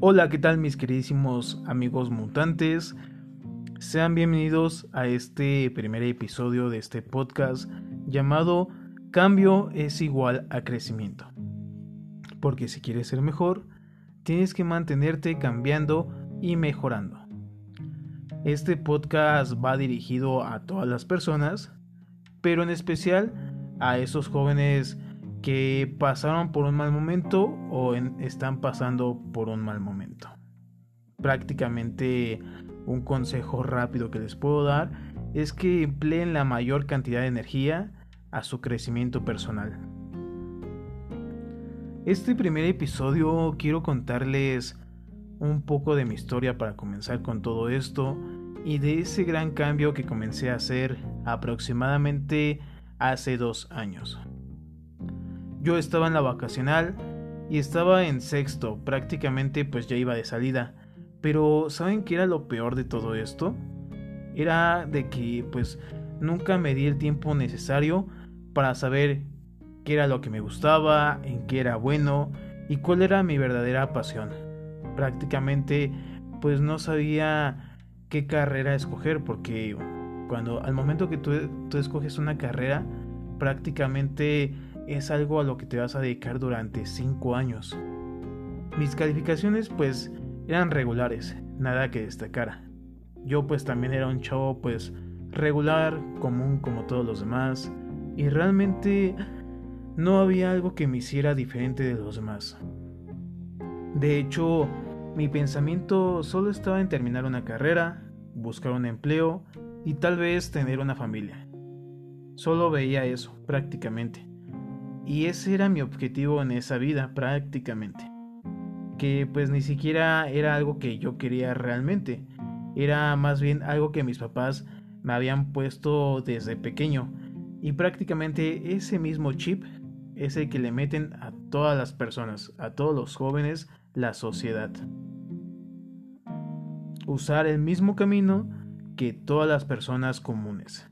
Hola, ¿qué tal mis queridísimos amigos mutantes? Sean bienvenidos a este primer episodio de este podcast llamado Cambio es igual a crecimiento. Porque si quieres ser mejor, tienes que mantenerte cambiando y mejorando. Este podcast va dirigido a todas las personas, pero en especial a esos jóvenes que pasaron por un mal momento o están pasando por un mal momento. Prácticamente un consejo rápido que les puedo dar es que empleen la mayor cantidad de energía a su crecimiento personal. Este primer episodio quiero contarles un poco de mi historia para comenzar con todo esto y de ese gran cambio que comencé a hacer aproximadamente hace dos años. Yo estaba en la vacacional y estaba en sexto, prácticamente pues ya iba de salida. Pero ¿saben qué era lo peor de todo esto? Era de que pues nunca me di el tiempo necesario para saber qué era lo que me gustaba, en qué era bueno y cuál era mi verdadera pasión. Prácticamente pues no sabía qué carrera escoger porque cuando al momento que tú, tú escoges una carrera prácticamente es algo a lo que te vas a dedicar durante 5 años. Mis calificaciones pues eran regulares, nada que destacara. Yo pues también era un chavo pues regular, común como todos los demás, y realmente no había algo que me hiciera diferente de los demás. De hecho, mi pensamiento solo estaba en terminar una carrera, buscar un empleo y tal vez tener una familia. Solo veía eso, prácticamente. Y ese era mi objetivo en esa vida prácticamente. Que pues ni siquiera era algo que yo quería realmente. Era más bien algo que mis papás me habían puesto desde pequeño. Y prácticamente ese mismo chip es el que le meten a todas las personas, a todos los jóvenes, la sociedad. Usar el mismo camino que todas las personas comunes.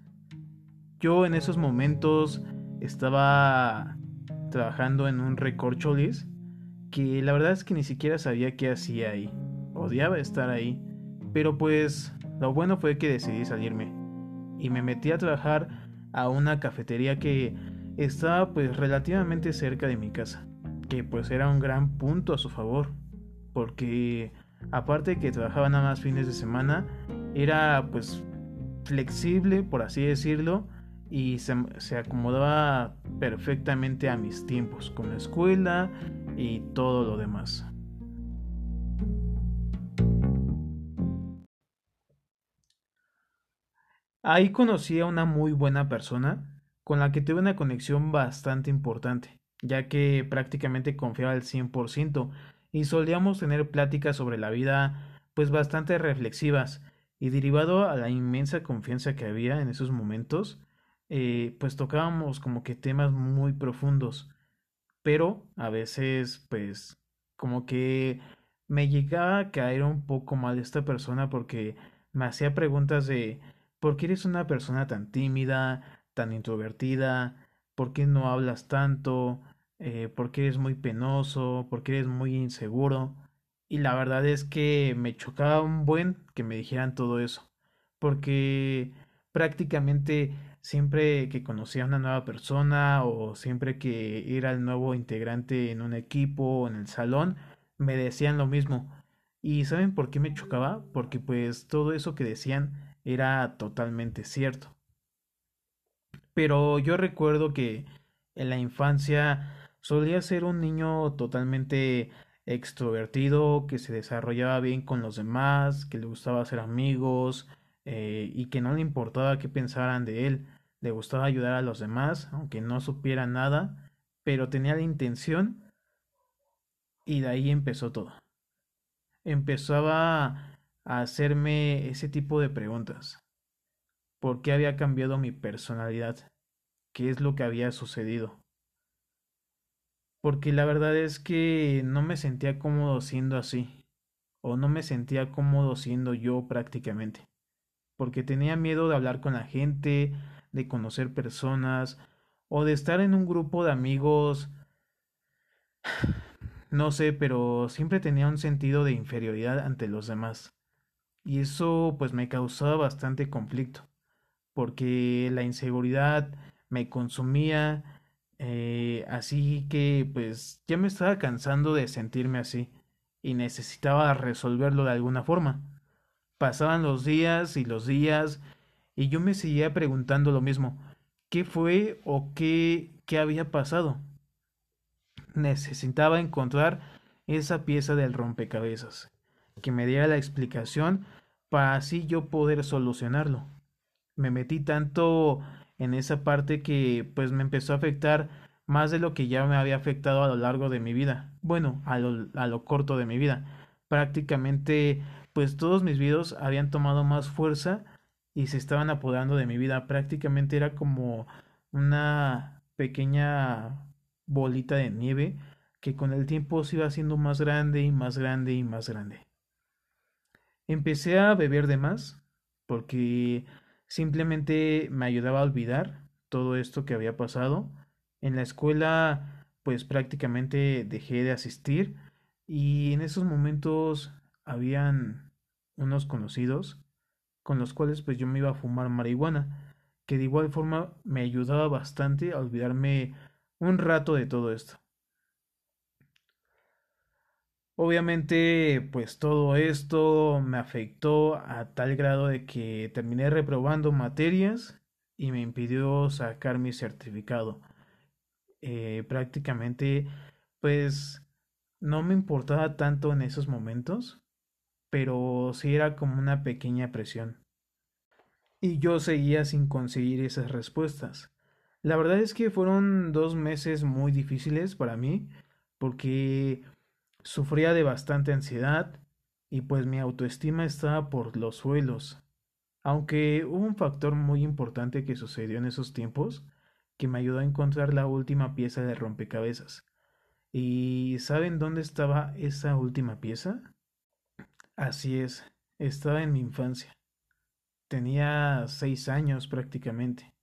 Yo en esos momentos estaba trabajando en un recorcholis que la verdad es que ni siquiera sabía qué hacía ahí. Odiaba estar ahí, pero pues lo bueno fue que decidí salirme y me metí a trabajar a una cafetería que estaba pues relativamente cerca de mi casa, que pues era un gran punto a su favor, porque aparte de que trabajaba nada más fines de semana, era pues flexible, por así decirlo, y se, acomodaba perfectamente a mis tiempos con la escuela y todo lo demás. Ahí conocí a una muy buena persona con la que tuve una conexión bastante importante, ya que prácticamente confiaba al 100% y solíamos tener pláticas sobre la vida pues bastante reflexivas y derivado a la inmensa confianza que había en esos momentos, eh, pues tocábamos como que temas muy profundos, pero a veces pues como que me llegaba a caer un poco mal esta persona porque me hacía preguntas de ¿por qué eres una persona tan tímida, tan introvertida? ¿Por qué no hablas tanto? Eh, ¿Por qué eres muy penoso? ¿Por qué eres muy inseguro? Y la verdad es que me chocaba un buen que me dijeran todo eso, porque prácticamente siempre que conocía a una nueva persona o siempre que era el nuevo integrante en un equipo o en el salón, me decían lo mismo. ¿Y saben por qué me chocaba? Porque pues todo eso que decían era totalmente cierto. Pero yo recuerdo que en la infancia solía ser un niño totalmente extrovertido, que se desarrollaba bien con los demás, que le gustaba hacer amigos eh, y que no le importaba qué pensaran de él le gustaba ayudar a los demás, aunque no supiera nada, pero tenía la intención y de ahí empezó todo. Empezaba a hacerme ese tipo de preguntas. ¿Por qué había cambiado mi personalidad? ¿Qué es lo que había sucedido? Porque la verdad es que no me sentía cómodo siendo así, o no me sentía cómodo siendo yo prácticamente, porque tenía miedo de hablar con la gente, de conocer personas o de estar en un grupo de amigos No sé, pero siempre tenía un sentido de inferioridad ante los demás. Y eso pues me causaba bastante conflicto, porque la inseguridad me consumía, eh, así que pues ya me estaba cansando de sentirme así y necesitaba resolverlo de alguna forma. Pasaban los días y los días y yo me seguía preguntando lo mismo. ¿Qué fue o qué, qué había pasado? Necesitaba encontrar esa pieza del rompecabezas, que me diera la explicación para así yo poder solucionarlo. Me metí tanto en esa parte que pues me empezó a afectar más de lo que ya me había afectado a lo largo de mi vida. Bueno, a lo, a lo corto de mi vida. Prácticamente pues todos mis videos habían tomado más fuerza y se estaban apoderando de mi vida. Prácticamente era como una pequeña bolita de nieve que con el tiempo se iba haciendo más grande y más grande y más grande. Empecé a beber de más porque simplemente me ayudaba a olvidar todo esto que había pasado. En la escuela pues prácticamente dejé de asistir y en esos momentos habían unos conocidos con los cuales pues yo me iba a fumar marihuana, que de igual forma me ayudaba bastante a olvidarme un rato de todo esto. Obviamente, pues todo esto me afectó a tal grado de que terminé reprobando materias y me impidió sacar mi certificado. Eh, prácticamente, pues no me importaba tanto en esos momentos, pero sí era como una pequeña presión. Y yo seguía sin conseguir esas respuestas. La verdad es que fueron dos meses muy difíciles para mí, porque Sufría de bastante ansiedad y pues mi autoestima estaba por los suelos. Aunque hubo un factor muy importante que sucedió en esos tiempos que me ayudó a encontrar la última pieza de rompecabezas. ¿Y saben dónde estaba esa última pieza? Así es, estaba en mi infancia. Tenía seis años prácticamente.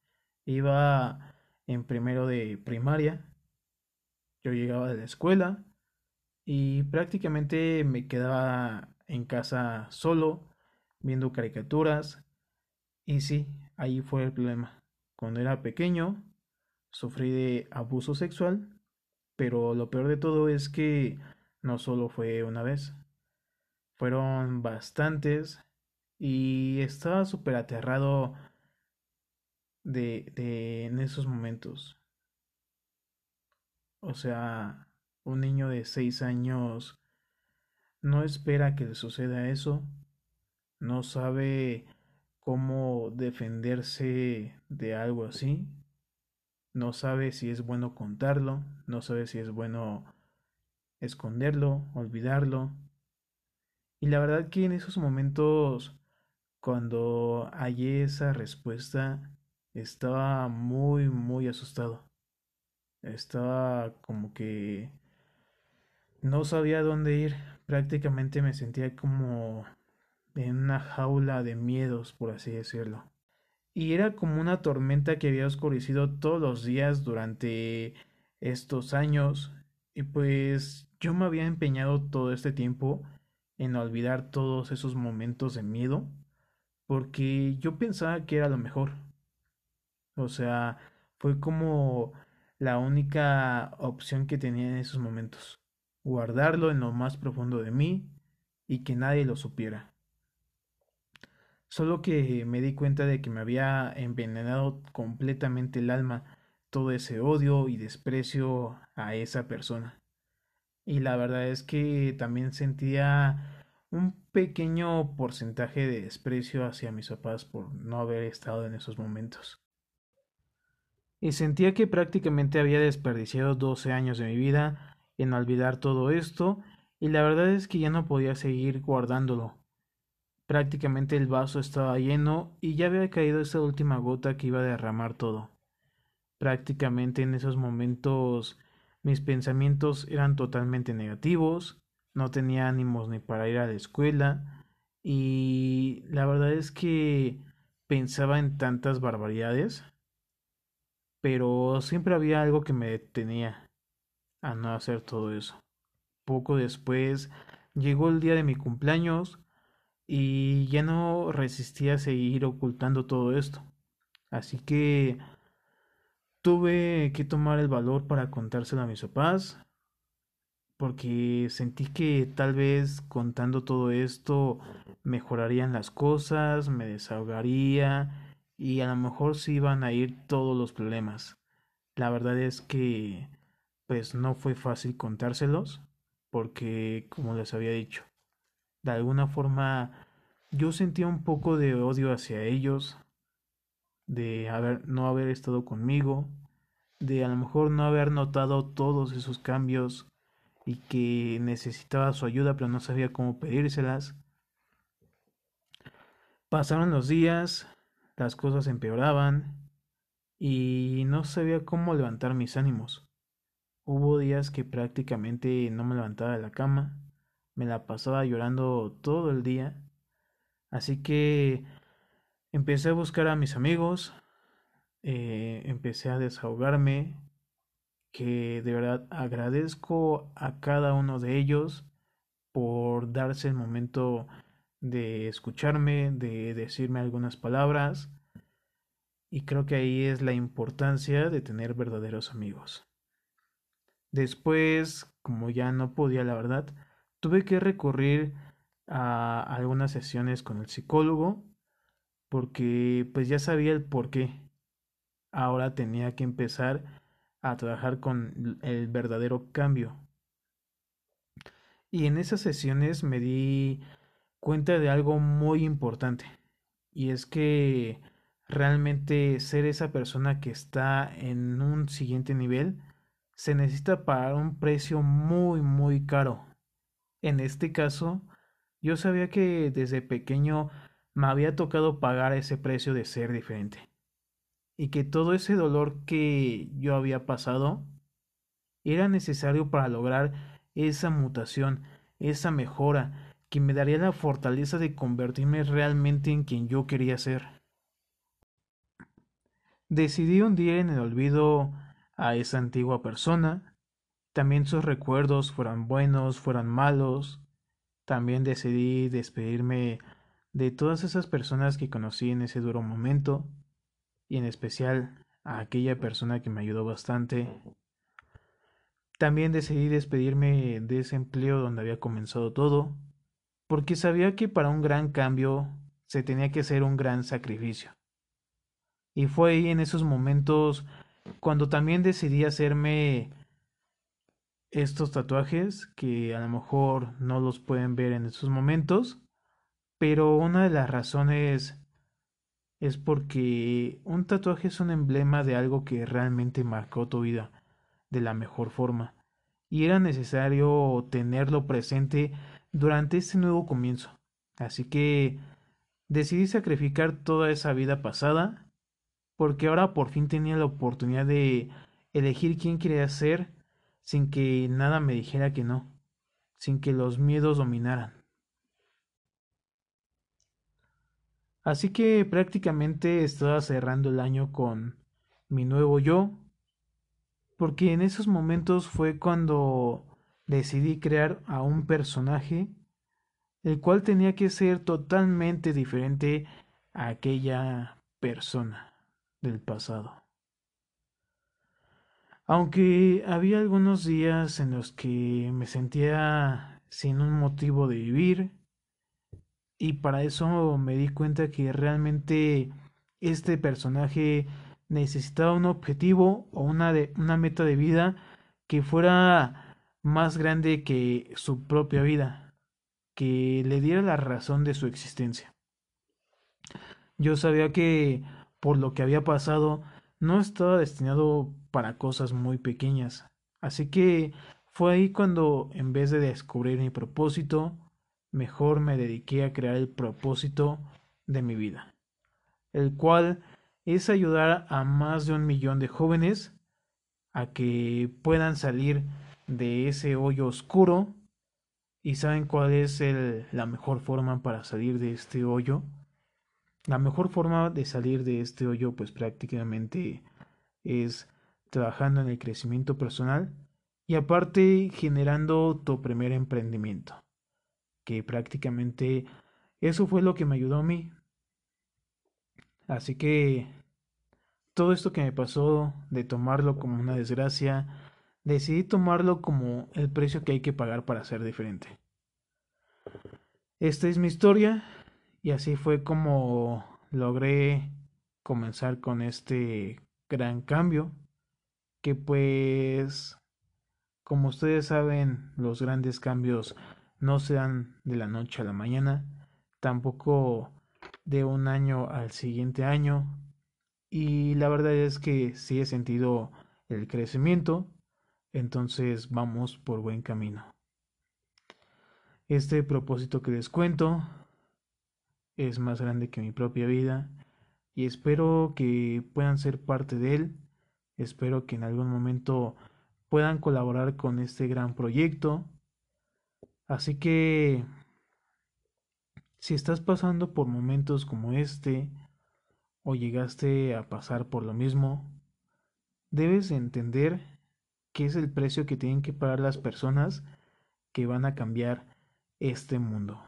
Iba en primero de primaria. Yo llegaba de la escuela, y prácticamente me quedaba en casa solo, viendo caricaturas. Y sí, ahí fue el problema. Cuando era pequeño, sufrí de abuso sexual, pero lo peor de todo es que no solo fue una vez, fueron bastantes y estaba súper aterrado de, de en esos momentos. O sea, un niño de seis años no espera que le suceda eso, no sabe cómo defenderse de algo así, no sabe si es bueno contarlo, no sabe si es bueno esconderlo, olvidarlo. Y la verdad que en esos momentos, cuando hallé esa respuesta, estaba muy, muy asustado. Estaba como que no sabía dónde ir, prácticamente me sentía como en una jaula de miedos, por así decirlo. Y era como una tormenta que había oscurecido todos los días durante estos años. Y pues yo me había empeñado todo este tiempo en olvidar todos esos momentos de miedo, porque yo pensaba que era lo mejor. O sea, fue como la única opción que tenía en esos momentos guardarlo en lo más profundo de mí y que nadie lo supiera. Solo que me di cuenta de que me había envenenado completamente el alma todo ese odio y desprecio a esa persona. Y la verdad es que también sentía un pequeño porcentaje de desprecio hacia mis papás por no haber estado en esos momentos. Y sentía que prácticamente había desperdiciado 12 años de mi vida en olvidar todo esto y la verdad es que ya no podía seguir guardándolo. Prácticamente el vaso estaba lleno y ya había caído esa última gota que iba a derramar todo. Prácticamente en esos momentos mis pensamientos eran totalmente negativos, no tenía ánimos ni para ir a la escuela y la verdad es que pensaba en tantas barbaridades, pero siempre había algo que me detenía a no hacer todo eso. Poco después llegó el día de mi cumpleaños y ya no resistía a seguir ocultando todo esto. Así que tuve que tomar el valor para contárselo a mis papás, porque sentí que tal vez contando todo esto mejorarían las cosas, me desahogaría y a lo mejor se iban a ir todos los problemas. La verdad es que pues no fue fácil contárselos porque como les había dicho, de alguna forma yo sentía un poco de odio hacia ellos, de haber, no haber estado conmigo, de a lo mejor no haber notado todos esos cambios y que necesitaba su ayuda pero no sabía cómo pedírselas. Pasaron los días, las cosas empeoraban y no sabía cómo levantar mis ánimos. Hubo días que prácticamente no me levantaba de la cama, me la pasaba llorando todo el día, así que empecé a buscar a mis amigos, eh, empecé a desahogarme, que de verdad agradezco a cada uno de ellos por darse el momento de escucharme, de decirme algunas palabras. Y creo que ahí es la importancia de tener verdaderos amigos. Después, como ya no podía, la verdad, tuve que recurrir a algunas sesiones con el psicólogo porque pues ya sabía el por qué. Ahora tenía que empezar a trabajar con el verdadero cambio. Y en esas sesiones me di cuenta de algo muy importante. Y es que realmente ser esa persona que está en un siguiente nivel se necesita pagar un precio muy muy caro. En este caso, yo sabía que desde pequeño me había tocado pagar ese precio de ser diferente. Y que todo ese dolor que yo había pasado era necesario para lograr esa mutación, esa mejora, que me daría la fortaleza de convertirme realmente en quien yo quería ser. Decidí hundir en el olvido a esa antigua persona. También sus recuerdos fueran buenos, fueran malos. También decidí despedirme de todas esas personas que conocí en ese duro momento y en especial a aquella persona que me ayudó bastante. También decidí despedirme de ese empleo donde había comenzado todo porque sabía que para un gran cambio se tenía que hacer un gran sacrificio. Y fue ahí en esos momentos cuando también decidí hacerme estos tatuajes que a lo mejor no los pueden ver en estos momentos, pero una de las razones es porque un tatuaje es un emblema de algo que realmente marcó tu vida de la mejor forma y era necesario tenerlo presente durante este nuevo comienzo. Así que decidí sacrificar toda esa vida pasada porque ahora por fin tenía la oportunidad de elegir quién quería ser sin que nada me dijera que no, sin que los miedos dominaran. Así que prácticamente estaba cerrando el año con mi nuevo yo, porque en esos momentos fue cuando decidí crear a un personaje el cual tenía que ser totalmente diferente a aquella persona del pasado. Aunque había algunos días en los que me sentía sin un motivo de vivir, y para eso me di cuenta que realmente este personaje necesitaba un objetivo o una, de, una meta de vida que fuera más grande que su propia vida, que le diera la razón de su existencia. Yo sabía que, por lo que había pasado, no estaba destinado para cosas muy pequeñas, así que fue ahí cuando, en vez de descubrir mi propósito, mejor me dediqué a crear el propósito de mi vida, el cual es ayudar a más de un millón de jóvenes a que puedan salir de ese hoyo oscuro y saben cuál es la mejor forma para salir de este hoyo. La mejor forma de salir de este hoyo pues prácticamente es trabajando en el crecimiento personal y aparte generando tu primer emprendimiento, que prácticamente eso fue lo que me ayudó a mí. Así que todo esto que me pasó de tomarlo como una desgracia, decidí tomarlo como el precio que hay que pagar para ser diferente. Esta es mi historia y así fue como logré comenzar con este gran cambio que pues como ustedes saben los grandes cambios no se dan de la noche a la mañana tampoco de un año al siguiente año y la verdad es que sí he sentido el crecimiento entonces vamos por buen camino este propósito que les cuento es más grande que mi propia vida y espero que puedan ser parte de él. Espero que en algún momento puedan colaborar con este gran proyecto. Así que si estás pasando por momentos como este o llegaste a pasar por lo mismo, debes entender que es el precio que tienen que pagar las personas que van a cambiar este mundo.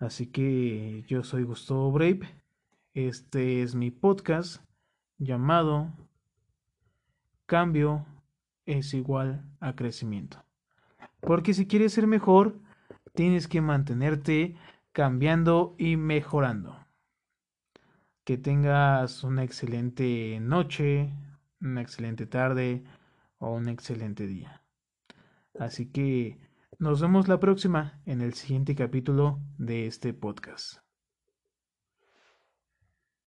Así que yo soy Gustavo Brave. Este es mi podcast llamado Cambio es igual a crecimiento. Porque si quieres ser mejor, tienes que mantenerte cambiando y mejorando. Que tengas una excelente noche, una excelente tarde o un excelente día. Así que nos vemos la próxima en el siguiente capítulo de este podcast.